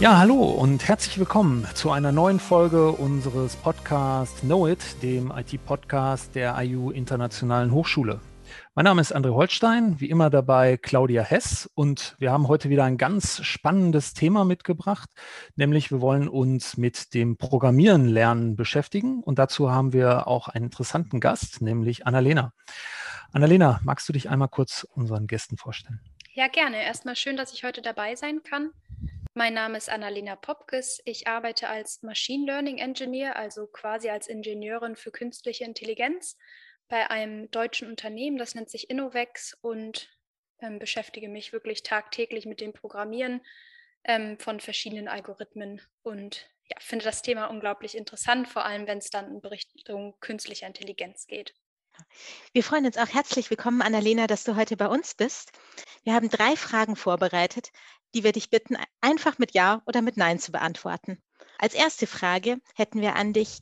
Ja, hallo und herzlich willkommen zu einer neuen Folge unseres Podcasts Know It, dem IT-Podcast der IU Internationalen Hochschule. Mein Name ist André Holstein, wie immer dabei Claudia Hess und wir haben heute wieder ein ganz spannendes Thema mitgebracht, nämlich wir wollen uns mit dem Programmieren lernen beschäftigen und dazu haben wir auch einen interessanten Gast, nämlich Annalena. Annalena, magst du dich einmal kurz unseren Gästen vorstellen? Ja, gerne. Erstmal schön, dass ich heute dabei sein kann. Mein Name ist Annalena Popkes. Ich arbeite als Machine Learning Engineer, also quasi als Ingenieurin für künstliche Intelligenz bei einem deutschen Unternehmen, das nennt sich Innovex und ähm, beschäftige mich wirklich tagtäglich mit dem Programmieren ähm, von verschiedenen Algorithmen und ja, finde das Thema unglaublich interessant, vor allem wenn es dann in Richtung künstlicher Intelligenz geht. Wir freuen uns auch herzlich willkommen, Annalena, dass du heute bei uns bist. Wir haben drei Fragen vorbereitet, die wir dich bitten, einfach mit Ja oder mit Nein zu beantworten. Als erste Frage hätten wir an dich,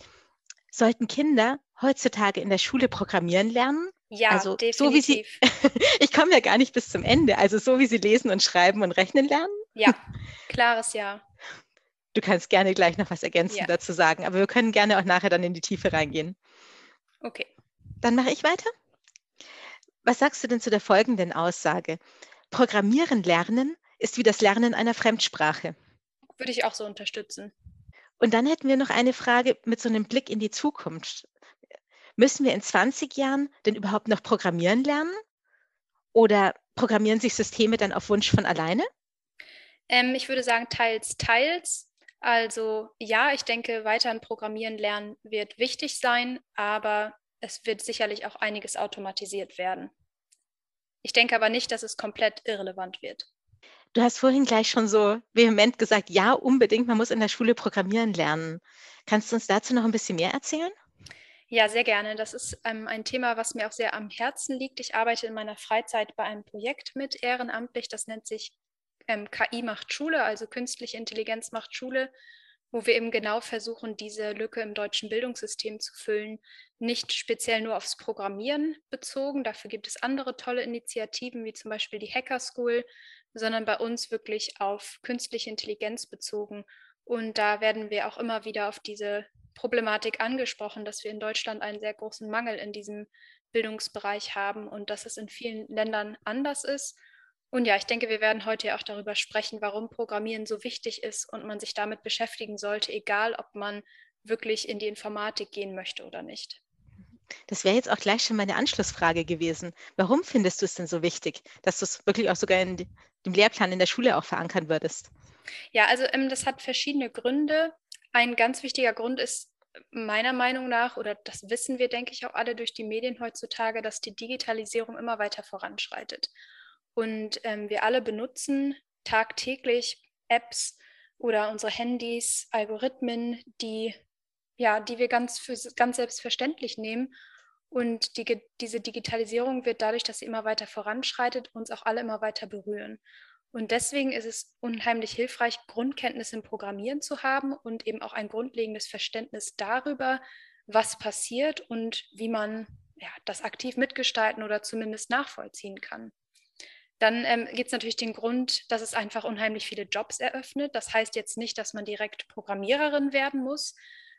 sollten Kinder heutzutage in der Schule programmieren lernen? Ja, also, definitiv. So wie sie, ich komme ja gar nicht bis zum Ende, also so wie sie lesen und schreiben und rechnen lernen? Ja, klares Ja. Du kannst gerne gleich noch was ergänzen ja. dazu sagen, aber wir können gerne auch nachher dann in die Tiefe reingehen. Okay. Dann mache ich weiter. Was sagst du denn zu der folgenden Aussage? Programmieren lernen ist wie das Lernen einer Fremdsprache. Würde ich auch so unterstützen. Und dann hätten wir noch eine Frage mit so einem Blick in die Zukunft. Müssen wir in 20 Jahren denn überhaupt noch programmieren lernen? Oder programmieren sich Systeme dann auf Wunsch von alleine? Ähm, ich würde sagen, teils, teils. Also ja, ich denke, weiterhin Programmieren lernen wird wichtig sein, aber es wird sicherlich auch einiges automatisiert werden. Ich denke aber nicht, dass es komplett irrelevant wird. Du hast vorhin gleich schon so vehement gesagt, ja, unbedingt, man muss in der Schule programmieren lernen. Kannst du uns dazu noch ein bisschen mehr erzählen? Ja, sehr gerne. Das ist ähm, ein Thema, was mir auch sehr am Herzen liegt. Ich arbeite in meiner Freizeit bei einem Projekt mit ehrenamtlich. Das nennt sich ähm, KI macht Schule, also künstliche Intelligenz macht Schule, wo wir eben genau versuchen, diese Lücke im deutschen Bildungssystem zu füllen. Nicht speziell nur aufs Programmieren bezogen. Dafür gibt es andere tolle Initiativen, wie zum Beispiel die Hacker School, sondern bei uns wirklich auf künstliche Intelligenz bezogen. Und da werden wir auch immer wieder auf diese Problematik angesprochen, dass wir in Deutschland einen sehr großen Mangel in diesem Bildungsbereich haben und dass es in vielen Ländern anders ist. Und ja, ich denke, wir werden heute auch darüber sprechen, warum Programmieren so wichtig ist und man sich damit beschäftigen sollte, egal ob man wirklich in die Informatik gehen möchte oder nicht. Das wäre jetzt auch gleich schon meine Anschlussfrage gewesen. Warum findest du es denn so wichtig, dass du es wirklich auch sogar in dem Lehrplan in der Schule auch verankern würdest? Ja, also ähm, das hat verschiedene Gründe. Ein ganz wichtiger Grund ist meiner Meinung nach, oder das wissen wir, denke ich, auch alle durch die Medien heutzutage, dass die Digitalisierung immer weiter voranschreitet. Und ähm, wir alle benutzen tagtäglich Apps oder unsere Handys, Algorithmen, die ja, die wir ganz, für, ganz selbstverständlich nehmen. Und die, diese Digitalisierung wird dadurch, dass sie immer weiter voranschreitet, uns auch alle immer weiter berühren. Und deswegen ist es unheimlich hilfreich, Grundkenntnisse im Programmieren zu haben und eben auch ein grundlegendes Verständnis darüber, was passiert und wie man ja, das aktiv mitgestalten oder zumindest nachvollziehen kann. Dann ähm, gibt es natürlich den Grund, dass es einfach unheimlich viele Jobs eröffnet. Das heißt jetzt nicht, dass man direkt Programmiererin werden muss,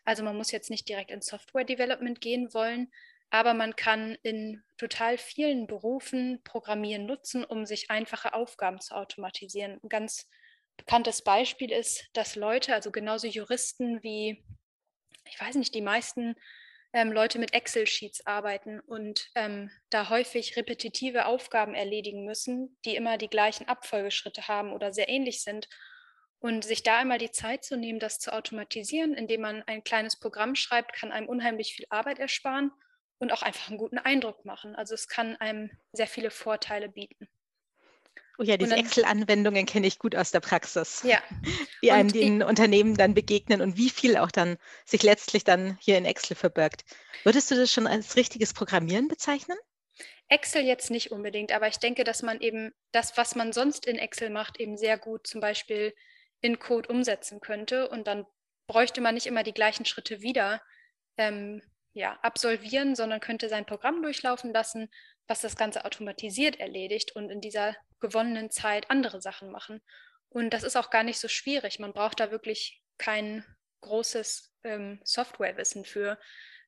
also man muss jetzt nicht direkt in Software Development gehen wollen, aber man kann in total vielen Berufen Programmieren nutzen, um sich einfache Aufgaben zu automatisieren. Ein ganz bekanntes Beispiel ist, dass Leute, also genauso Juristen wie, ich weiß nicht, die meisten ähm, Leute mit Excel-Sheets arbeiten und ähm, da häufig repetitive Aufgaben erledigen müssen, die immer die gleichen Abfolgeschritte haben oder sehr ähnlich sind. Und sich da einmal die Zeit zu nehmen, das zu automatisieren, indem man ein kleines Programm schreibt, kann einem unheimlich viel Arbeit ersparen und auch einfach einen guten Eindruck machen. Also es kann einem sehr viele Vorteile bieten. Oh ja, diese Excel-Anwendungen kenne ich gut aus der Praxis. Ja. Wie einem die in Unternehmen dann begegnen und wie viel auch dann sich letztlich dann hier in Excel verbirgt. Würdest du das schon als richtiges Programmieren bezeichnen? Excel jetzt nicht unbedingt, aber ich denke, dass man eben das, was man sonst in Excel macht, eben sehr gut zum Beispiel in Code umsetzen könnte. Und dann bräuchte man nicht immer die gleichen Schritte wieder ähm, ja, absolvieren, sondern könnte sein Programm durchlaufen lassen, was das Ganze automatisiert erledigt und in dieser gewonnenen Zeit andere Sachen machen. Und das ist auch gar nicht so schwierig. Man braucht da wirklich kein großes ähm, Softwarewissen für.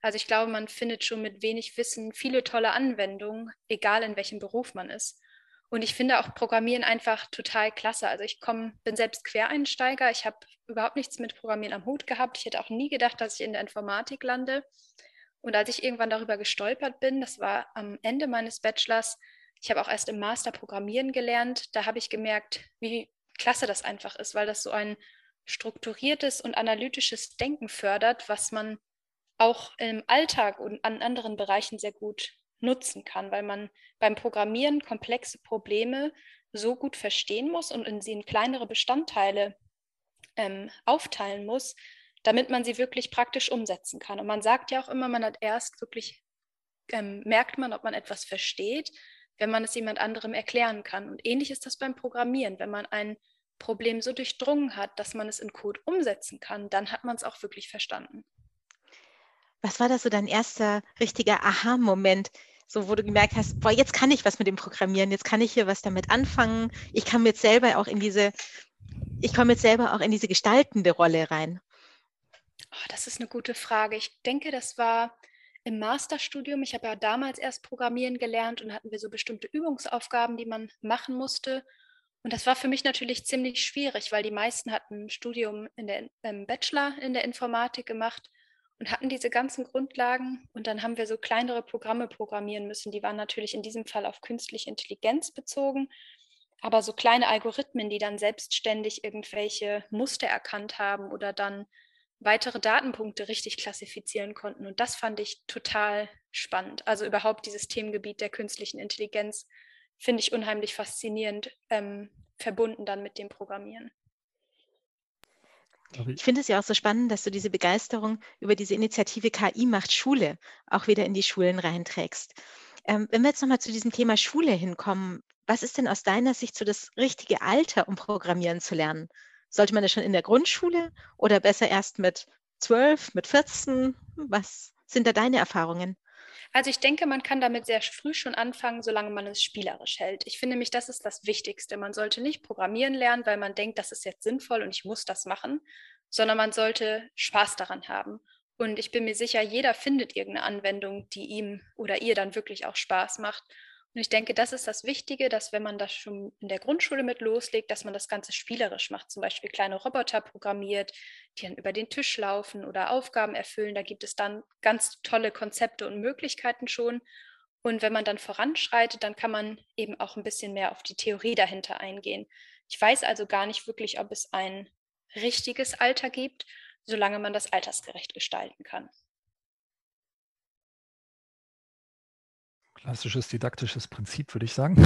Also ich glaube, man findet schon mit wenig Wissen viele tolle Anwendungen, egal in welchem Beruf man ist. Und ich finde auch Programmieren einfach total klasse. Also ich komm, bin selbst Quereinsteiger. Ich habe überhaupt nichts mit Programmieren am Hut gehabt. Ich hätte auch nie gedacht, dass ich in der Informatik lande. Und als ich irgendwann darüber gestolpert bin, das war am Ende meines Bachelors, ich habe auch erst im Master Programmieren gelernt, da habe ich gemerkt, wie klasse das einfach ist, weil das so ein strukturiertes und analytisches Denken fördert, was man auch im Alltag und an anderen Bereichen sehr gut nutzen kann, weil man beim Programmieren komplexe Probleme so gut verstehen muss und in sie in kleinere Bestandteile ähm, aufteilen muss, damit man sie wirklich praktisch umsetzen kann. Und man sagt ja auch immer, man hat erst wirklich, ähm, merkt man, ob man etwas versteht, wenn man es jemand anderem erklären kann. Und ähnlich ist das beim Programmieren. Wenn man ein Problem so durchdrungen hat, dass man es in Code umsetzen kann, dann hat man es auch wirklich verstanden. Was war das so dein erster richtiger Aha-Moment, so wo du gemerkt hast, boah, jetzt kann ich was mit dem Programmieren, jetzt kann ich hier was damit anfangen. Ich kann jetzt selber auch in diese, ich komme jetzt selber auch in diese gestaltende Rolle rein. Oh, das ist eine gute Frage. Ich denke, das war im Masterstudium. Ich habe ja damals erst Programmieren gelernt und hatten wir so bestimmte Übungsaufgaben, die man machen musste. Und das war für mich natürlich ziemlich schwierig, weil die meisten hatten ein Studium in der, im Bachelor in der Informatik gemacht und hatten diese ganzen Grundlagen. Und dann haben wir so kleinere Programme programmieren müssen. Die waren natürlich in diesem Fall auf künstliche Intelligenz bezogen, aber so kleine Algorithmen, die dann selbstständig irgendwelche Muster erkannt haben oder dann weitere Datenpunkte richtig klassifizieren konnten. Und das fand ich total spannend. Also überhaupt dieses Themengebiet der künstlichen Intelligenz finde ich unheimlich faszinierend, ähm, verbunden dann mit dem Programmieren. Ich finde es ja auch so spannend, dass du diese Begeisterung über diese Initiative KI macht Schule auch wieder in die Schulen reinträgst. Ähm, wenn wir jetzt nochmal zu diesem Thema Schule hinkommen, was ist denn aus deiner Sicht so das richtige Alter, um Programmieren zu lernen? Sollte man das schon in der Grundschule oder besser erst mit 12, mit 14? Was sind da deine Erfahrungen? Also ich denke, man kann damit sehr früh schon anfangen, solange man es spielerisch hält. Ich finde mich, das ist das Wichtigste. Man sollte nicht programmieren lernen, weil man denkt, das ist jetzt sinnvoll und ich muss das machen, sondern man sollte Spaß daran haben. Und ich bin mir sicher, jeder findet irgendeine Anwendung, die ihm oder ihr dann wirklich auch Spaß macht. Und ich denke, das ist das Wichtige, dass wenn man das schon in der Grundschule mit loslegt, dass man das Ganze spielerisch macht, zum Beispiel kleine Roboter programmiert, die dann über den Tisch laufen oder Aufgaben erfüllen. Da gibt es dann ganz tolle Konzepte und Möglichkeiten schon. Und wenn man dann voranschreitet, dann kann man eben auch ein bisschen mehr auf die Theorie dahinter eingehen. Ich weiß also gar nicht wirklich, ob es ein richtiges Alter gibt, solange man das altersgerecht gestalten kann. Klassisches didaktisches Prinzip, würde ich sagen.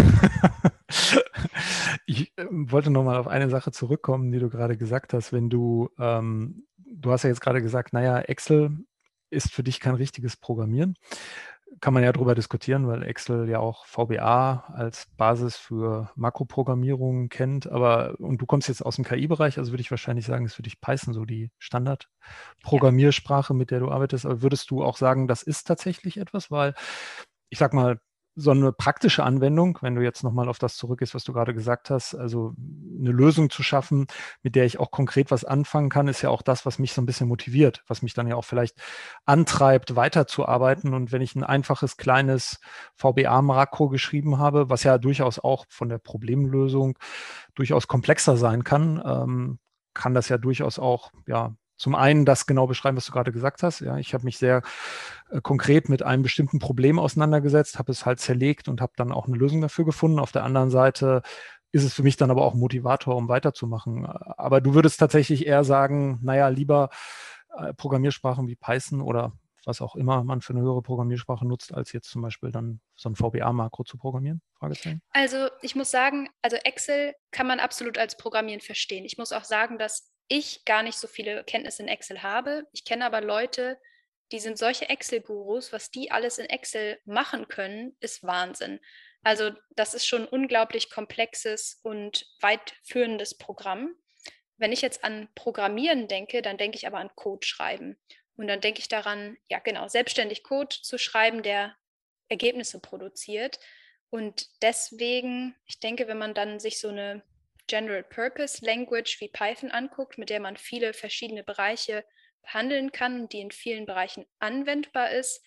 ich äh, wollte nochmal auf eine Sache zurückkommen, die du gerade gesagt hast. Wenn du, ähm, du hast ja jetzt gerade gesagt, naja, Excel ist für dich kein richtiges Programmieren. Kann man ja darüber diskutieren, weil Excel ja auch VBA als Basis für Makroprogrammierung kennt. Aber und du kommst jetzt aus dem KI-Bereich, also würde ich wahrscheinlich sagen, ist für dich Python so die Standardprogrammiersprache, mit der du arbeitest. Aber würdest du auch sagen, das ist tatsächlich etwas, weil ich sag mal, so eine praktische Anwendung, wenn du jetzt nochmal auf das zurückgehst, was du gerade gesagt hast, also eine Lösung zu schaffen, mit der ich auch konkret was anfangen kann, ist ja auch das, was mich so ein bisschen motiviert, was mich dann ja auch vielleicht antreibt, weiterzuarbeiten. Und wenn ich ein einfaches kleines VBA-Makro geschrieben habe, was ja durchaus auch von der Problemlösung durchaus komplexer sein kann, ähm, kann das ja durchaus auch ja, zum einen das genau beschreiben, was du gerade gesagt hast. Ja, ich habe mich sehr äh, konkret mit einem bestimmten Problem auseinandergesetzt, habe es halt zerlegt und habe dann auch eine Lösung dafür gefunden. Auf der anderen Seite ist es für mich dann aber auch Motivator, um weiterzumachen. Aber du würdest tatsächlich eher sagen, naja, lieber äh, Programmiersprachen wie Python oder was auch immer man für eine höhere Programmiersprache nutzt, als jetzt zum Beispiel dann so ein VBA-Makro zu programmieren? Also ich muss sagen, also Excel kann man absolut als Programmieren verstehen. Ich muss auch sagen, dass ich gar nicht so viele Kenntnisse in Excel habe. Ich kenne aber Leute, die sind solche Excel-Gurus, was die alles in Excel machen können, ist Wahnsinn. Also das ist schon ein unglaublich komplexes und weitführendes Programm. Wenn ich jetzt an Programmieren denke, dann denke ich aber an Code schreiben. Und dann denke ich daran, ja genau, selbstständig Code zu schreiben, der Ergebnisse produziert. Und deswegen, ich denke, wenn man dann sich so eine General Purpose Language wie Python anguckt, mit der man viele verschiedene Bereiche behandeln kann, die in vielen Bereichen anwendbar ist,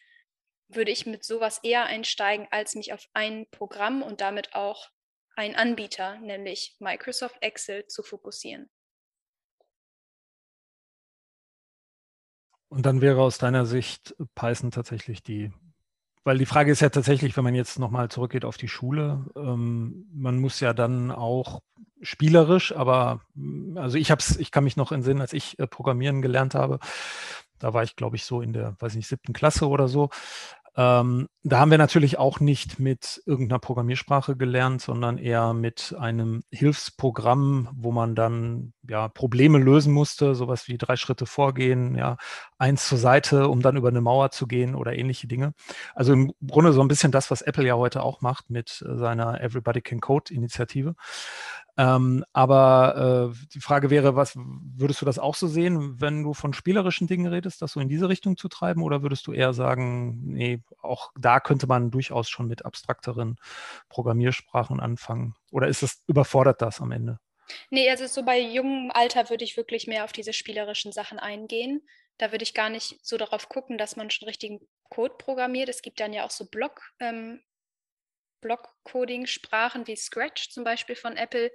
würde ich mit sowas eher einsteigen, als mich auf ein Programm und damit auch einen Anbieter, nämlich Microsoft Excel, zu fokussieren. Und dann wäre aus deiner Sicht Python tatsächlich die, weil die Frage ist ja tatsächlich, wenn man jetzt nochmal zurückgeht auf die Schule, ähm, man muss ja dann auch spielerisch, aber also ich habe ich kann mich noch entsinnen, als ich äh, Programmieren gelernt habe, da war ich, glaube ich, so in der, weiß nicht, siebten Klasse oder so. Ähm, da haben wir natürlich auch nicht mit irgendeiner Programmiersprache gelernt, sondern eher mit einem Hilfsprogramm, wo man dann ja Probleme lösen musste, sowas wie drei Schritte vorgehen, ja, eins zur Seite, um dann über eine Mauer zu gehen oder ähnliche Dinge. Also im Grunde so ein bisschen das, was Apple ja heute auch macht mit äh, seiner Everybody Can Code Initiative. Ähm, aber äh, die Frage wäre, was würdest du das auch so sehen, wenn du von spielerischen Dingen redest, das so in diese Richtung zu treiben? Oder würdest du eher sagen, nee, auch da könnte man durchaus schon mit abstrakteren Programmiersprachen anfangen? Oder ist es, überfordert das am Ende? Nee, also so bei jungem Alter würde ich wirklich mehr auf diese spielerischen Sachen eingehen. Da würde ich gar nicht so darauf gucken, dass man schon richtigen Code programmiert. Es gibt dann ja auch so Block, ähm, Block-Coding-Sprachen wie Scratch zum Beispiel von Apple,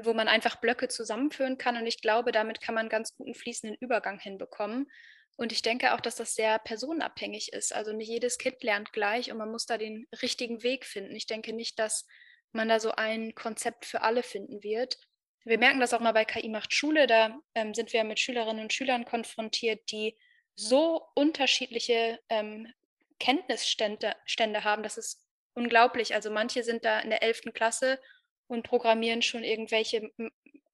wo man einfach Blöcke zusammenführen kann. Und ich glaube, damit kann man ganz guten fließenden Übergang hinbekommen. Und ich denke auch, dass das sehr personenabhängig ist. Also nicht jedes Kind lernt gleich und man muss da den richtigen Weg finden. Ich denke nicht, dass man da so ein Konzept für alle finden wird. Wir merken das auch mal bei KI macht Schule. Da ähm, sind wir mit Schülerinnen und Schülern konfrontiert, die so unterschiedliche ähm, Kenntnisstände Stände haben, dass es unglaublich. Also manche sind da in der 11. Klasse und programmieren schon irgendwelche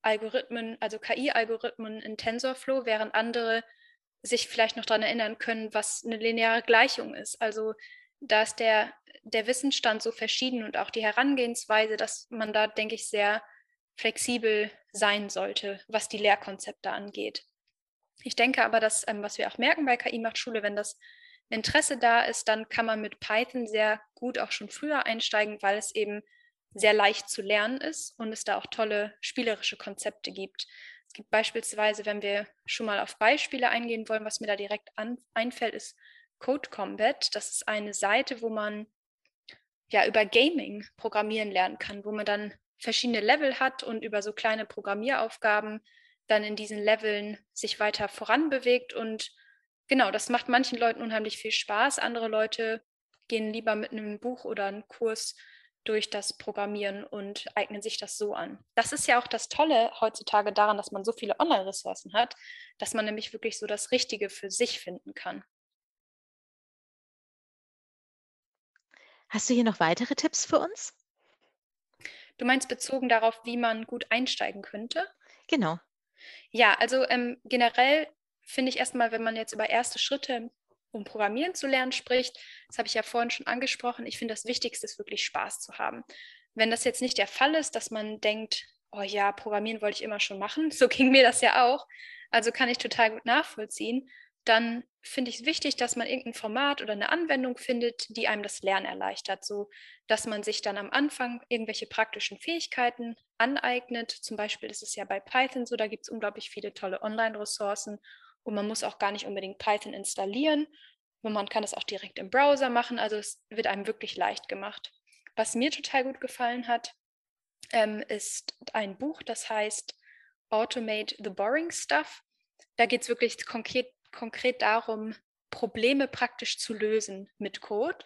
Algorithmen, also KI-Algorithmen in TensorFlow, während andere sich vielleicht noch daran erinnern können, was eine lineare Gleichung ist. Also da ist der, der Wissensstand so verschieden und auch die Herangehensweise, dass man da, denke ich, sehr flexibel sein sollte, was die Lehrkonzepte angeht. Ich denke aber, dass, ähm, was wir auch merken bei KI macht Schule, wenn das Interesse da ist, dann kann man mit Python sehr gut auch schon früher einsteigen, weil es eben sehr leicht zu lernen ist und es da auch tolle spielerische Konzepte gibt. Es gibt beispielsweise, wenn wir schon mal auf Beispiele eingehen wollen, was mir da direkt an, einfällt, ist Code Combat. Das ist eine Seite, wo man ja über Gaming programmieren lernen kann, wo man dann verschiedene Level hat und über so kleine Programmieraufgaben dann in diesen Leveln sich weiter voranbewegt und genau, das macht manchen Leuten unheimlich viel Spaß. Andere Leute gehen lieber mit einem Buch oder einem Kurs durch das Programmieren und eignen sich das so an. Das ist ja auch das Tolle heutzutage daran, dass man so viele Online-Ressourcen hat, dass man nämlich wirklich so das Richtige für sich finden kann. Hast du hier noch weitere Tipps für uns? Du meinst bezogen darauf, wie man gut einsteigen könnte? Genau. Ja, also ähm, generell finde ich erstmal, wenn man jetzt über erste Schritte, um Programmieren zu lernen, spricht, das habe ich ja vorhin schon angesprochen, ich finde das Wichtigste ist wirklich Spaß zu haben. Wenn das jetzt nicht der Fall ist, dass man denkt, oh ja, Programmieren wollte ich immer schon machen, so ging mir das ja auch, also kann ich total gut nachvollziehen, dann finde ich es wichtig, dass man irgendein Format oder eine Anwendung findet, die einem das Lernen erleichtert, so dass man sich dann am Anfang irgendwelche praktischen Fähigkeiten aneignet. Zum Beispiel ist es ja bei Python so, da gibt es unglaublich viele tolle Online-Ressourcen und man muss auch gar nicht unbedingt Python installieren. Und man kann es auch direkt im Browser machen. Also es wird einem wirklich leicht gemacht. Was mir total gut gefallen hat, ähm, ist ein Buch, das heißt Automate the Boring Stuff. Da geht es wirklich konkret, konkret darum, Probleme praktisch zu lösen mit Code.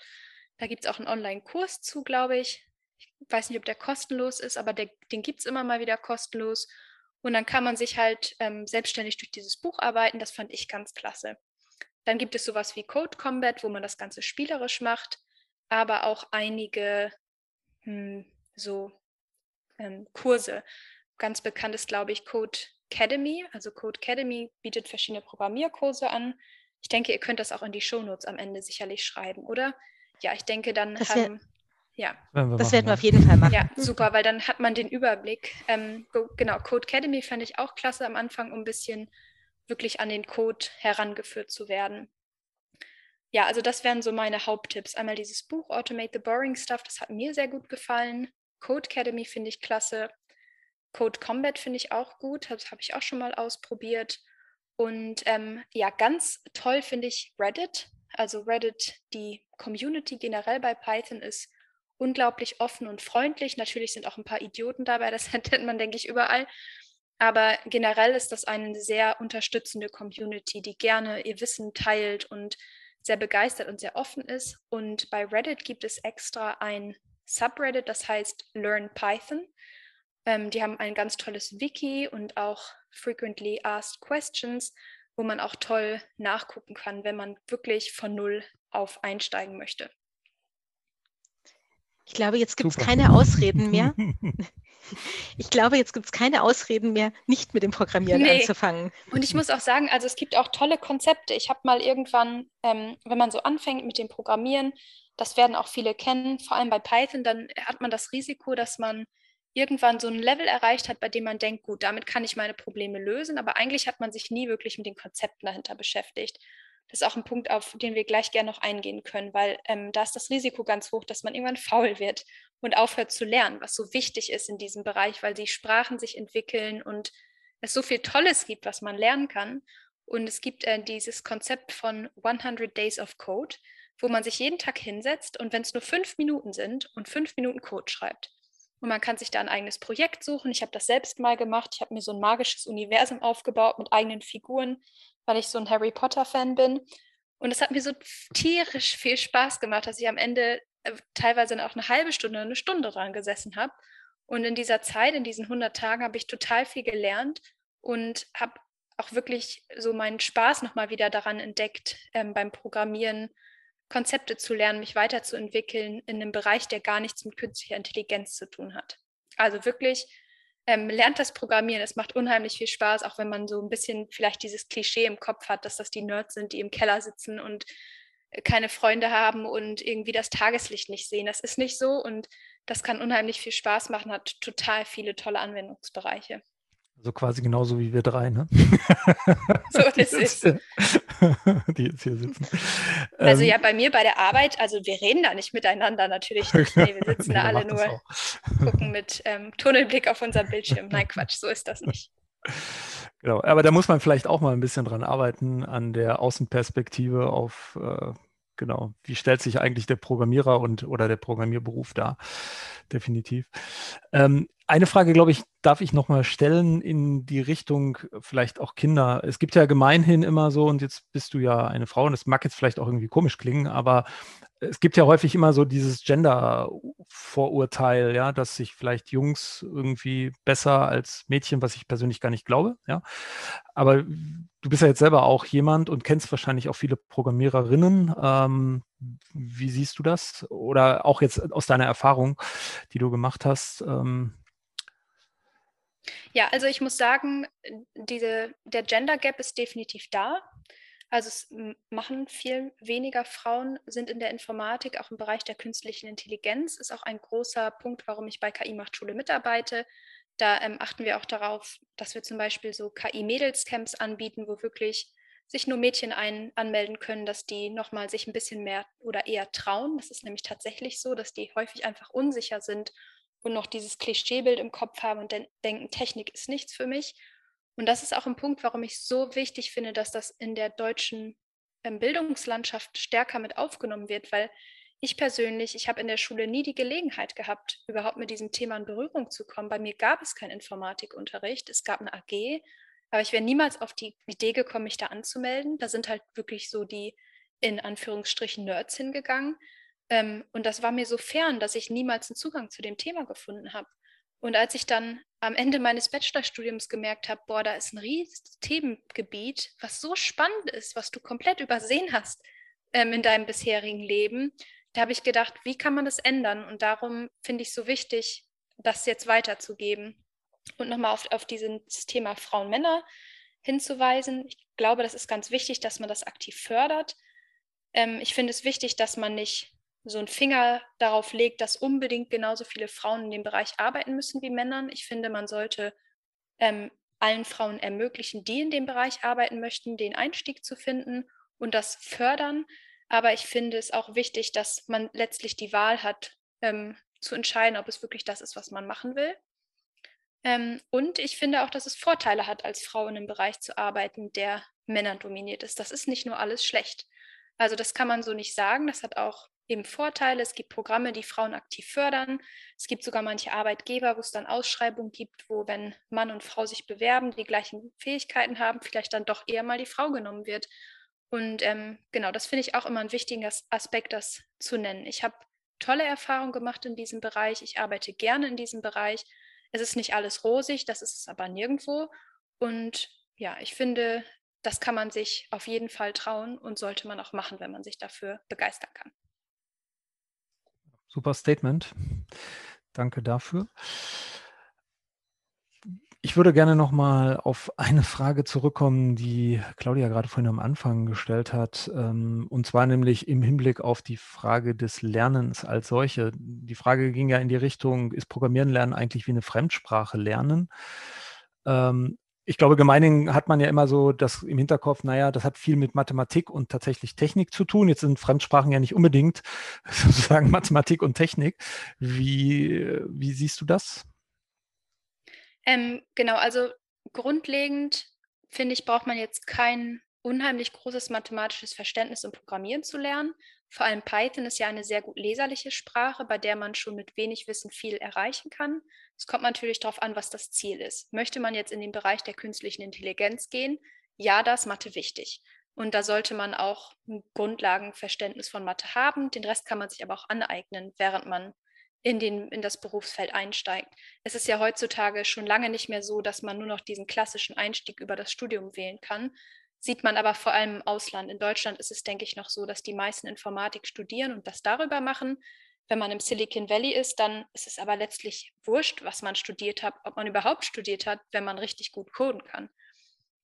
Da gibt es auch einen Online-Kurs zu, glaube ich. Ich weiß nicht, ob der kostenlos ist, aber der, den gibt es immer mal wieder kostenlos. Und dann kann man sich halt ähm, selbstständig durch dieses Buch arbeiten. Das fand ich ganz klasse. Dann gibt es sowas wie Code Combat, wo man das Ganze spielerisch macht, aber auch einige hm, so ähm, Kurse. Ganz bekannt ist, glaube ich, Code Academy. Also Code Academy bietet verschiedene Programmierkurse an. Ich denke, ihr könnt das auch in die Shownotes am Ende sicherlich schreiben, oder? Ja, ich denke, dann das haben, ja. Wir das werden wir auf jeden Fall machen. Ja, super, weil dann hat man den Überblick. Ähm, genau, Code Academy fand ich auch klasse am Anfang, um ein bisschen wirklich an den Code herangeführt zu werden. Ja, also das wären so meine Haupttipps. Einmal dieses Buch Automate the Boring Stuff, das hat mir sehr gut gefallen. Code Academy finde ich klasse. Code Combat finde ich auch gut, das habe ich auch schon mal ausprobiert. Und ähm, ja, ganz toll finde ich Reddit. Also Reddit, die Community generell bei Python ist unglaublich offen und freundlich. Natürlich sind auch ein paar Idioten dabei, das kennt man, denke ich, überall. Aber generell ist das eine sehr unterstützende Community, die gerne ihr Wissen teilt und sehr begeistert und sehr offen ist. Und bei Reddit gibt es extra ein Subreddit, das heißt Learn Python. Ähm, die haben ein ganz tolles Wiki und auch Frequently Asked Questions, wo man auch toll nachgucken kann, wenn man wirklich von Null auf einsteigen möchte. Ich glaube, jetzt gibt es keine Ausreden mehr. Ich glaube, jetzt gibt es keine Ausreden mehr, nicht mit dem Programmieren nee. anzufangen. Und ich muss auch sagen, also es gibt auch tolle Konzepte. Ich habe mal irgendwann, ähm, wenn man so anfängt mit dem Programmieren, das werden auch viele kennen, vor allem bei Python, dann hat man das Risiko, dass man irgendwann so ein Level erreicht hat, bei dem man denkt, gut, damit kann ich meine Probleme lösen, aber eigentlich hat man sich nie wirklich mit den Konzepten dahinter beschäftigt. Das ist auch ein Punkt, auf den wir gleich gerne noch eingehen können, weil ähm, da ist das Risiko ganz hoch, dass man irgendwann faul wird und aufhört zu lernen, was so wichtig ist in diesem Bereich, weil die Sprachen sich entwickeln und es so viel Tolles gibt, was man lernen kann. Und es gibt äh, dieses Konzept von 100 Days of Code, wo man sich jeden Tag hinsetzt und wenn es nur fünf Minuten sind und fünf Minuten Code schreibt. Und man kann sich da ein eigenes Projekt suchen. Ich habe das selbst mal gemacht. Ich habe mir so ein magisches Universum aufgebaut mit eigenen Figuren, weil ich so ein Harry Potter-Fan bin. Und es hat mir so tierisch viel Spaß gemacht, dass ich am Ende äh, teilweise auch eine halbe Stunde, eine Stunde dran gesessen habe. Und in dieser Zeit, in diesen 100 Tagen, habe ich total viel gelernt und habe auch wirklich so meinen Spaß nochmal wieder daran entdeckt, ähm, beim Programmieren Konzepte zu lernen, mich weiterzuentwickeln in einem Bereich, der gar nichts mit künstlicher Intelligenz zu tun hat. Also wirklich ähm, lernt das Programmieren. Es macht unheimlich viel Spaß, auch wenn man so ein bisschen vielleicht dieses Klischee im Kopf hat, dass das die Nerds sind, die im Keller sitzen und äh, keine Freunde haben und irgendwie das Tageslicht nicht sehen. Das ist nicht so und das kann unheimlich viel Spaß machen, hat total viele tolle Anwendungsbereiche. So quasi genauso wie wir drei, ne? So das ist es. Die jetzt hier sitzen. Also ähm, ja, bei mir bei der Arbeit, also wir reden da nicht miteinander natürlich nicht. Nee, wir sitzen nee, da alle nur, gucken mit ähm, Tunnelblick auf unser Bildschirm. Nein, Quatsch, so ist das nicht. Genau, aber da muss man vielleicht auch mal ein bisschen dran arbeiten, an der Außenperspektive auf äh, genau, wie stellt sich eigentlich der Programmierer und oder der Programmierberuf dar? Definitiv. Ähm, eine Frage, glaube ich, darf ich nochmal stellen in die Richtung vielleicht auch Kinder. Es gibt ja gemeinhin immer so, und jetzt bist du ja eine Frau, und das mag jetzt vielleicht auch irgendwie komisch klingen, aber es gibt ja häufig immer so dieses Gender-Vorurteil, ja, dass sich vielleicht Jungs irgendwie besser als Mädchen, was ich persönlich gar nicht glaube, ja. Aber du bist ja jetzt selber auch jemand und kennst wahrscheinlich auch viele Programmiererinnen. Ähm, wie siehst du das? Oder auch jetzt aus deiner Erfahrung, die du gemacht hast? Ähm, ja, also ich muss sagen, diese, der Gender Gap ist definitiv da. Also es machen viel weniger Frauen, sind in der Informatik, auch im Bereich der künstlichen Intelligenz, ist auch ein großer Punkt, warum ich bei KI Macht Schule mitarbeite. Da ähm, achten wir auch darauf, dass wir zum Beispiel so KI-Mädelscamps anbieten, wo wirklich sich nur Mädchen ein, anmelden können, dass die nochmal sich ein bisschen mehr oder eher trauen. Das ist nämlich tatsächlich so, dass die häufig einfach unsicher sind und noch dieses Klischeebild im Kopf haben und denken, Technik ist nichts für mich. Und das ist auch ein Punkt, warum ich so wichtig finde, dass das in der deutschen ähm, Bildungslandschaft stärker mit aufgenommen wird, weil ich persönlich, ich habe in der Schule nie die Gelegenheit gehabt, überhaupt mit diesem Thema in Berührung zu kommen. Bei mir gab es keinen Informatikunterricht, es gab eine AG, aber ich wäre niemals auf die Idee gekommen, mich da anzumelden. Da sind halt wirklich so die in Anführungsstrichen Nerds hingegangen. Ähm, und das war mir so fern, dass ich niemals einen Zugang zu dem Thema gefunden habe. Und als ich dann am Ende meines Bachelorstudiums gemerkt habe, boah, da ist ein riesiges Themengebiet, was so spannend ist, was du komplett übersehen hast ähm, in deinem bisherigen Leben, da habe ich gedacht, wie kann man das ändern? Und darum finde ich es so wichtig, das jetzt weiterzugeben und nochmal auf, auf dieses Thema Frauen-Männer hinzuweisen. Ich glaube, das ist ganz wichtig, dass man das aktiv fördert. Ähm, ich finde es wichtig, dass man nicht so einen Finger darauf legt, dass unbedingt genauso viele Frauen in dem Bereich arbeiten müssen wie Männern. Ich finde, man sollte ähm, allen Frauen ermöglichen, die in dem Bereich arbeiten möchten, den Einstieg zu finden und das fördern. Aber ich finde es auch wichtig, dass man letztlich die Wahl hat, ähm, zu entscheiden, ob es wirklich das ist, was man machen will. Ähm, und ich finde auch, dass es Vorteile hat, als Frau in einem Bereich zu arbeiten, der Männern dominiert ist. Das ist nicht nur alles schlecht. Also das kann man so nicht sagen. Das hat auch eben Vorteile. Es gibt Programme, die Frauen aktiv fördern. Es gibt sogar manche Arbeitgeber, wo es dann Ausschreibungen gibt, wo, wenn Mann und Frau sich bewerben, die gleichen Fähigkeiten haben, vielleicht dann doch eher mal die Frau genommen wird. Und ähm, genau, das finde ich auch immer ein wichtiger Aspekt, das zu nennen. Ich habe tolle Erfahrungen gemacht in diesem Bereich. Ich arbeite gerne in diesem Bereich. Es ist nicht alles rosig, das ist es aber nirgendwo. Und ja, ich finde, das kann man sich auf jeden Fall trauen und sollte man auch machen, wenn man sich dafür begeistern kann. Super Statement. Danke dafür. Ich würde gerne noch mal auf eine Frage zurückkommen, die Claudia gerade vorhin am Anfang gestellt hat, ähm, und zwar nämlich im Hinblick auf die Frage des Lernens als solche. Die Frage ging ja in die Richtung, ist Programmieren lernen eigentlich wie eine Fremdsprache lernen? Ich glaube, gemeinhin hat man ja immer so das im Hinterkopf, naja, das hat viel mit Mathematik und tatsächlich Technik zu tun. Jetzt sind Fremdsprachen ja nicht unbedingt sozusagen Mathematik und Technik. Wie, wie siehst du das? Ähm, genau, also grundlegend finde ich, braucht man jetzt kein unheimlich großes mathematisches Verständnis, um Programmieren zu lernen. Vor allem Python ist ja eine sehr gut leserliche Sprache, bei der man schon mit wenig Wissen viel erreichen kann. Es kommt natürlich darauf an, was das Ziel ist. Möchte man jetzt in den Bereich der künstlichen Intelligenz gehen? Ja, da ist Mathe wichtig. Und da sollte man auch ein Grundlagenverständnis von Mathe haben. Den Rest kann man sich aber auch aneignen, während man in, den, in das Berufsfeld einsteigt. Es ist ja heutzutage schon lange nicht mehr so, dass man nur noch diesen klassischen Einstieg über das Studium wählen kann. Sieht man aber vor allem im Ausland. In Deutschland ist es, denke ich, noch so, dass die meisten Informatik studieren und das darüber machen. Wenn man im Silicon Valley ist, dann ist es aber letztlich wurscht, was man studiert hat, ob man überhaupt studiert hat, wenn man richtig gut coden kann.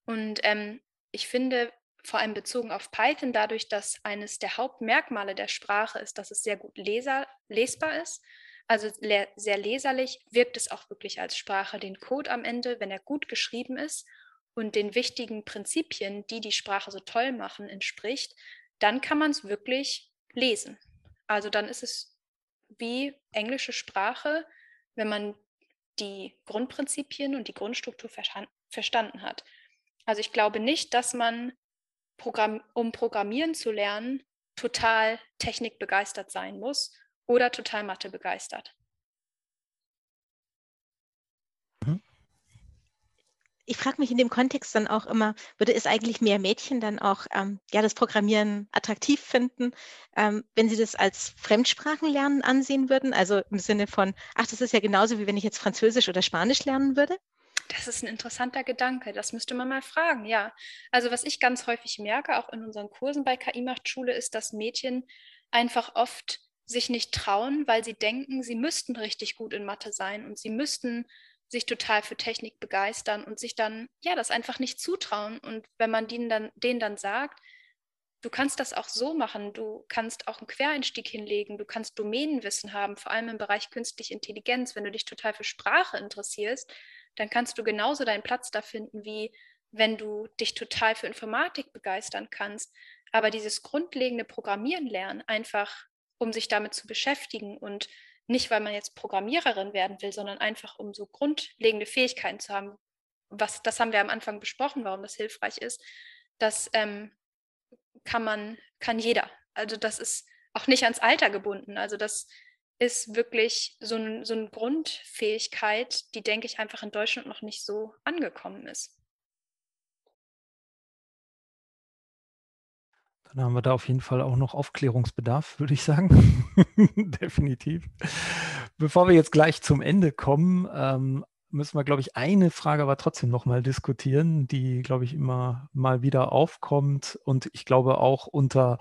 Und ähm, ich finde, vor allem bezogen auf Python, dadurch, dass eines der Hauptmerkmale der Sprache ist, dass es sehr gut leser, lesbar ist, also le sehr leserlich, wirkt es auch wirklich als Sprache. Den Code am Ende, wenn er gut geschrieben ist und den wichtigen Prinzipien, die die Sprache so toll machen, entspricht, dann kann man es wirklich lesen. Also dann ist es wie englische Sprache, wenn man die Grundprinzipien und die Grundstruktur verstanden hat. Also ich glaube nicht, dass man, Programm um Programmieren zu lernen, total technikbegeistert sein muss oder total Mathe begeistert. Ich frage mich in dem Kontext dann auch immer, würde es eigentlich mehr Mädchen dann auch ähm, ja, das Programmieren attraktiv finden, ähm, wenn sie das als Fremdsprachenlernen ansehen würden? Also im Sinne von, ach, das ist ja genauso, wie wenn ich jetzt Französisch oder Spanisch lernen würde? Das ist ein interessanter Gedanke. Das müsste man mal fragen, ja. Also was ich ganz häufig merke, auch in unseren Kursen bei KI macht Schule, ist, dass Mädchen einfach oft sich nicht trauen, weil sie denken, sie müssten richtig gut in Mathe sein und sie müssten sich total für Technik begeistern und sich dann, ja, das einfach nicht zutrauen. Und wenn man denen dann, denen dann sagt, du kannst das auch so machen, du kannst auch einen Quereinstieg hinlegen, du kannst Domänenwissen haben, vor allem im Bereich künstliche Intelligenz, wenn du dich total für Sprache interessierst, dann kannst du genauso deinen Platz da finden, wie wenn du dich total für Informatik begeistern kannst. Aber dieses grundlegende Programmieren lernen, einfach um sich damit zu beschäftigen und nicht, weil man jetzt Programmiererin werden will, sondern einfach, um so grundlegende Fähigkeiten zu haben. Was, das haben wir am Anfang besprochen, warum das hilfreich ist. Das ähm, kann man, kann jeder. Also das ist auch nicht ans Alter gebunden. Also das ist wirklich so, ein, so eine Grundfähigkeit, die, denke ich, einfach in Deutschland noch nicht so angekommen ist. Dann haben wir da auf jeden Fall auch noch Aufklärungsbedarf, würde ich sagen. Definitiv. Bevor wir jetzt gleich zum Ende kommen, ähm, müssen wir, glaube ich, eine Frage aber trotzdem nochmal diskutieren, die, glaube ich, immer mal wieder aufkommt und ich glaube auch unter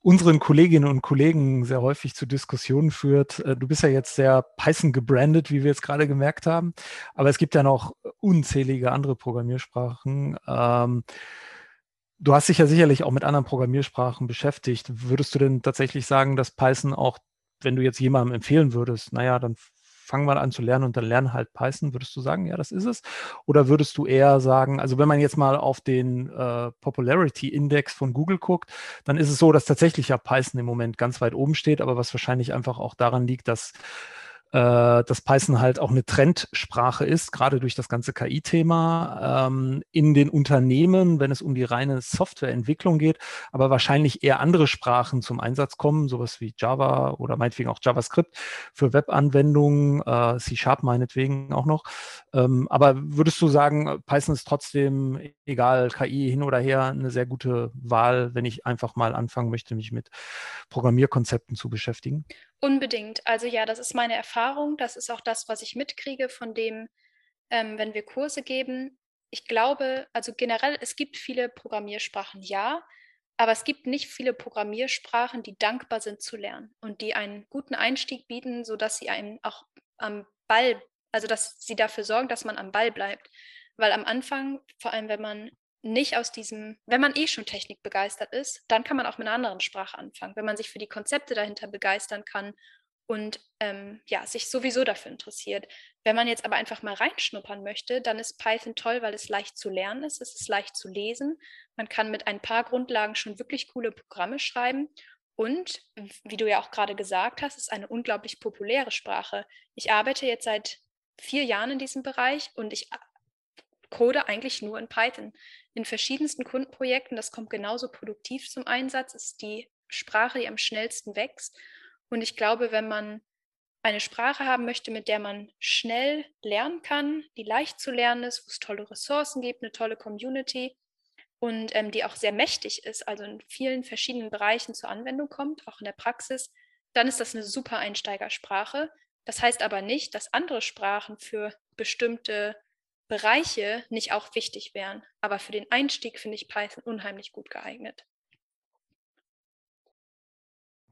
unseren Kolleginnen und Kollegen sehr häufig zu Diskussionen führt. Äh, du bist ja jetzt sehr Python gebrandet, wie wir jetzt gerade gemerkt haben, aber es gibt ja noch unzählige andere Programmiersprachen. Ähm, Du hast dich ja sicherlich auch mit anderen Programmiersprachen beschäftigt. Würdest du denn tatsächlich sagen, dass Python auch, wenn du jetzt jemandem empfehlen würdest, naja, dann fang mal an zu lernen und dann lern halt Python, würdest du sagen, ja, das ist es? Oder würdest du eher sagen, also wenn man jetzt mal auf den äh, Popularity Index von Google guckt, dann ist es so, dass tatsächlich ja Python im Moment ganz weit oben steht, aber was wahrscheinlich einfach auch daran liegt, dass äh, dass Python halt auch eine Trendsprache ist, gerade durch das ganze KI-Thema ähm, in den Unternehmen, wenn es um die reine Softwareentwicklung geht, aber wahrscheinlich eher andere Sprachen zum Einsatz kommen, sowas wie Java oder meinetwegen auch JavaScript für Webanwendungen, äh, C-Sharp meinetwegen auch noch. Ähm, aber würdest du sagen, Python ist trotzdem, egal KI hin oder her, eine sehr gute Wahl, wenn ich einfach mal anfangen möchte, mich mit Programmierkonzepten zu beschäftigen? Unbedingt. Also ja, das ist meine Erfahrung. Das ist auch das, was ich mitkriege von dem, ähm, wenn wir Kurse geben. Ich glaube, also generell, es gibt viele Programmiersprachen, ja, aber es gibt nicht viele Programmiersprachen, die dankbar sind zu lernen und die einen guten Einstieg bieten, sodass sie einen auch am Ball, also dass sie dafür sorgen, dass man am Ball bleibt. Weil am Anfang, vor allem wenn man nicht aus diesem, wenn man eh schon Technik begeistert ist, dann kann man auch mit einer anderen Sprache anfangen. Wenn man sich für die Konzepte dahinter begeistern kann und ähm, ja, sich sowieso dafür interessiert. Wenn man jetzt aber einfach mal reinschnuppern möchte, dann ist Python toll, weil es leicht zu lernen ist, es ist leicht zu lesen. Man kann mit ein paar Grundlagen schon wirklich coole Programme schreiben. Und wie du ja auch gerade gesagt hast, ist eine unglaublich populäre Sprache. Ich arbeite jetzt seit vier Jahren in diesem Bereich und ich code eigentlich nur in Python. In verschiedensten Kundenprojekten, das kommt genauso produktiv zum Einsatz, ist die Sprache, die am schnellsten wächst. Und ich glaube, wenn man eine Sprache haben möchte, mit der man schnell lernen kann, die leicht zu lernen ist, wo es tolle Ressourcen gibt, eine tolle Community und ähm, die auch sehr mächtig ist, also in vielen verschiedenen Bereichen zur Anwendung kommt, auch in der Praxis, dann ist das eine super Einsteigersprache. Das heißt aber nicht, dass andere Sprachen für bestimmte Bereiche nicht auch wichtig wären. Aber für den Einstieg finde ich Python unheimlich gut geeignet.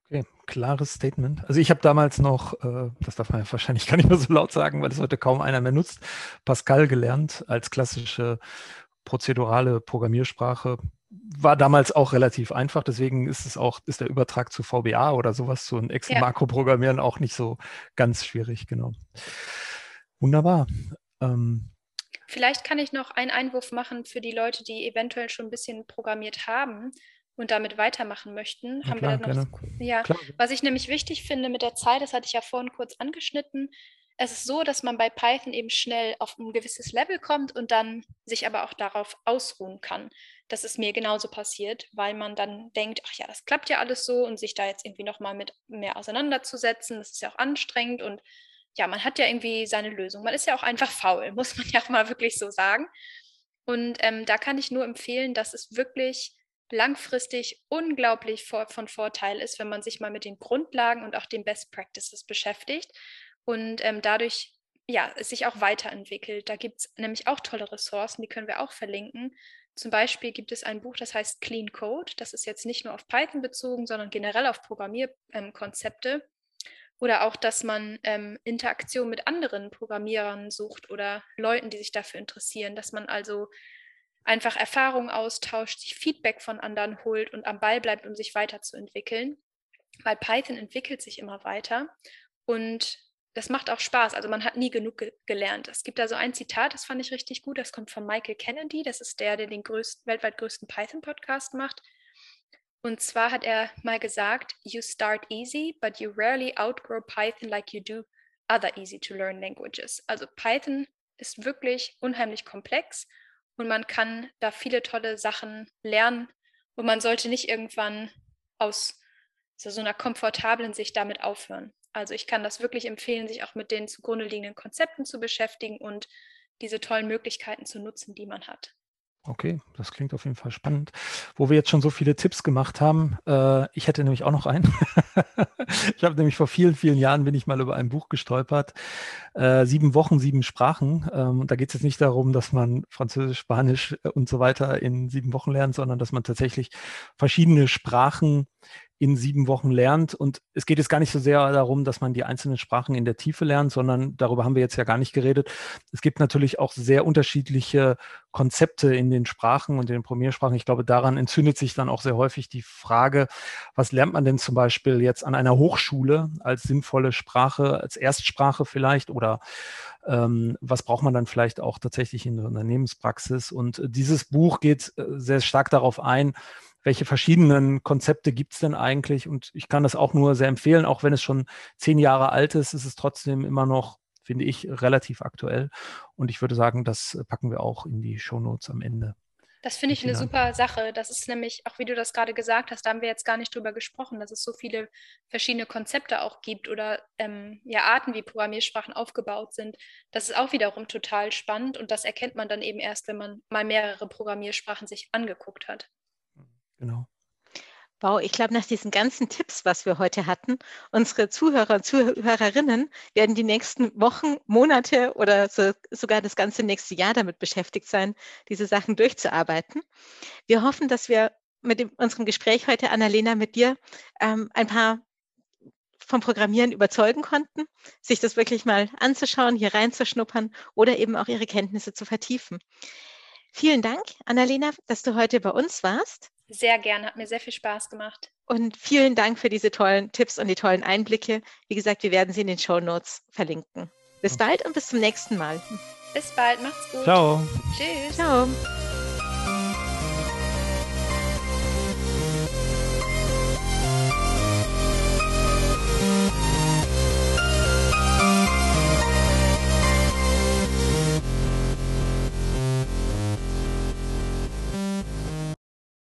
Okay, klares Statement. Also ich habe damals noch, äh, das darf man ja wahrscheinlich gar nicht mehr so laut sagen, weil es heute kaum einer mehr nutzt, Pascal gelernt als klassische prozedurale Programmiersprache. War damals auch relativ einfach, deswegen ist es auch, ist der Übertrag zu VBA oder sowas, zu einem Excel-Makro-Programmieren auch nicht so ganz schwierig, genau. Wunderbar. Ähm, Vielleicht kann ich noch einen Einwurf machen für die Leute, die eventuell schon ein bisschen programmiert haben und damit weitermachen möchten. Ja, haben klar, wir da noch ja, klar. was ich nämlich wichtig finde mit der Zeit, das hatte ich ja vorhin kurz angeschnitten. Es ist so, dass man bei Python eben schnell auf ein gewisses Level kommt und dann sich aber auch darauf ausruhen kann. Das ist mir genauso passiert, weil man dann denkt, ach ja, das klappt ja alles so und sich da jetzt irgendwie nochmal mit mehr auseinanderzusetzen, das ist ja auch anstrengend und ja, man hat ja irgendwie seine Lösung. Man ist ja auch einfach faul, muss man ja auch mal wirklich so sagen. Und ähm, da kann ich nur empfehlen, dass es wirklich langfristig unglaublich von Vorteil ist, wenn man sich mal mit den Grundlagen und auch den Best Practices beschäftigt und ähm, dadurch ja, es sich auch weiterentwickelt. Da gibt es nämlich auch tolle Ressourcen, die können wir auch verlinken. Zum Beispiel gibt es ein Buch, das heißt Clean Code. Das ist jetzt nicht nur auf Python bezogen, sondern generell auf Programmierkonzepte. Ähm, oder auch, dass man ähm, Interaktion mit anderen Programmierern sucht oder Leuten, die sich dafür interessieren, dass man also einfach Erfahrungen austauscht, sich Feedback von anderen holt und am Ball bleibt, um sich weiterzuentwickeln. Weil Python entwickelt sich immer weiter und das macht auch Spaß. Also man hat nie genug ge gelernt. Es gibt da so ein Zitat, das fand ich richtig gut. Das kommt von Michael Kennedy. Das ist der, der den größten, weltweit größten Python-Podcast macht. Und zwar hat er mal gesagt, you start easy, but you rarely outgrow Python like you do other easy to learn languages. Also Python ist wirklich unheimlich komplex und man kann da viele tolle Sachen lernen und man sollte nicht irgendwann aus so einer komfortablen Sicht damit aufhören. Also ich kann das wirklich empfehlen, sich auch mit den zugrunde liegenden Konzepten zu beschäftigen und diese tollen Möglichkeiten zu nutzen, die man hat. Okay, das klingt auf jeden Fall spannend. Wo wir jetzt schon so viele Tipps gemacht haben, äh, ich hätte nämlich auch noch einen. ich habe nämlich vor vielen, vielen Jahren bin ich mal über ein Buch gestolpert. Äh, sieben Wochen, sieben Sprachen. Ähm, da geht es jetzt nicht darum, dass man Französisch, Spanisch äh, und so weiter in sieben Wochen lernt, sondern dass man tatsächlich verschiedene Sprachen in sieben Wochen lernt. Und es geht jetzt gar nicht so sehr darum, dass man die einzelnen Sprachen in der Tiefe lernt, sondern darüber haben wir jetzt ja gar nicht geredet. Es gibt natürlich auch sehr unterschiedliche Konzepte in den Sprachen und in den Programmiersprachen. Ich glaube, daran entzündet sich dann auch sehr häufig die Frage, was lernt man denn zum Beispiel jetzt an einer Hochschule als sinnvolle Sprache, als Erstsprache vielleicht oder ähm, was braucht man dann vielleicht auch tatsächlich in der Unternehmenspraxis? Und dieses Buch geht äh, sehr stark darauf ein, welche verschiedenen Konzepte gibt es denn eigentlich? Und ich kann das auch nur sehr empfehlen, auch wenn es schon zehn Jahre alt ist, ist es trotzdem immer noch, finde ich, relativ aktuell. Und ich würde sagen, das packen wir auch in die Shownotes am Ende. Das finde ich eine super Sache. Das ist nämlich, auch wie du das gerade gesagt hast, da haben wir jetzt gar nicht drüber gesprochen, dass es so viele verschiedene Konzepte auch gibt oder ähm, ja, Arten, wie Programmiersprachen aufgebaut sind. Das ist auch wiederum total spannend und das erkennt man dann eben erst, wenn man mal mehrere Programmiersprachen sich angeguckt hat. Genau. Wow, ich glaube, nach diesen ganzen Tipps, was wir heute hatten, unsere Zuhörer und Zuhörerinnen werden die nächsten Wochen, Monate oder so, sogar das ganze nächste Jahr damit beschäftigt sein, diese Sachen durchzuarbeiten. Wir hoffen, dass wir mit dem, unserem Gespräch heute, Annalena, mit dir ähm, ein paar vom Programmieren überzeugen konnten, sich das wirklich mal anzuschauen, hier reinzuschnuppern oder eben auch ihre Kenntnisse zu vertiefen. Vielen Dank, Annalena, dass du heute bei uns warst. Sehr gerne, hat mir sehr viel Spaß gemacht. Und vielen Dank für diese tollen Tipps und die tollen Einblicke. Wie gesagt, wir werden sie in den Show Notes verlinken. Bis bald und bis zum nächsten Mal. Bis bald, macht's gut. Ciao. Tschüss. Ciao.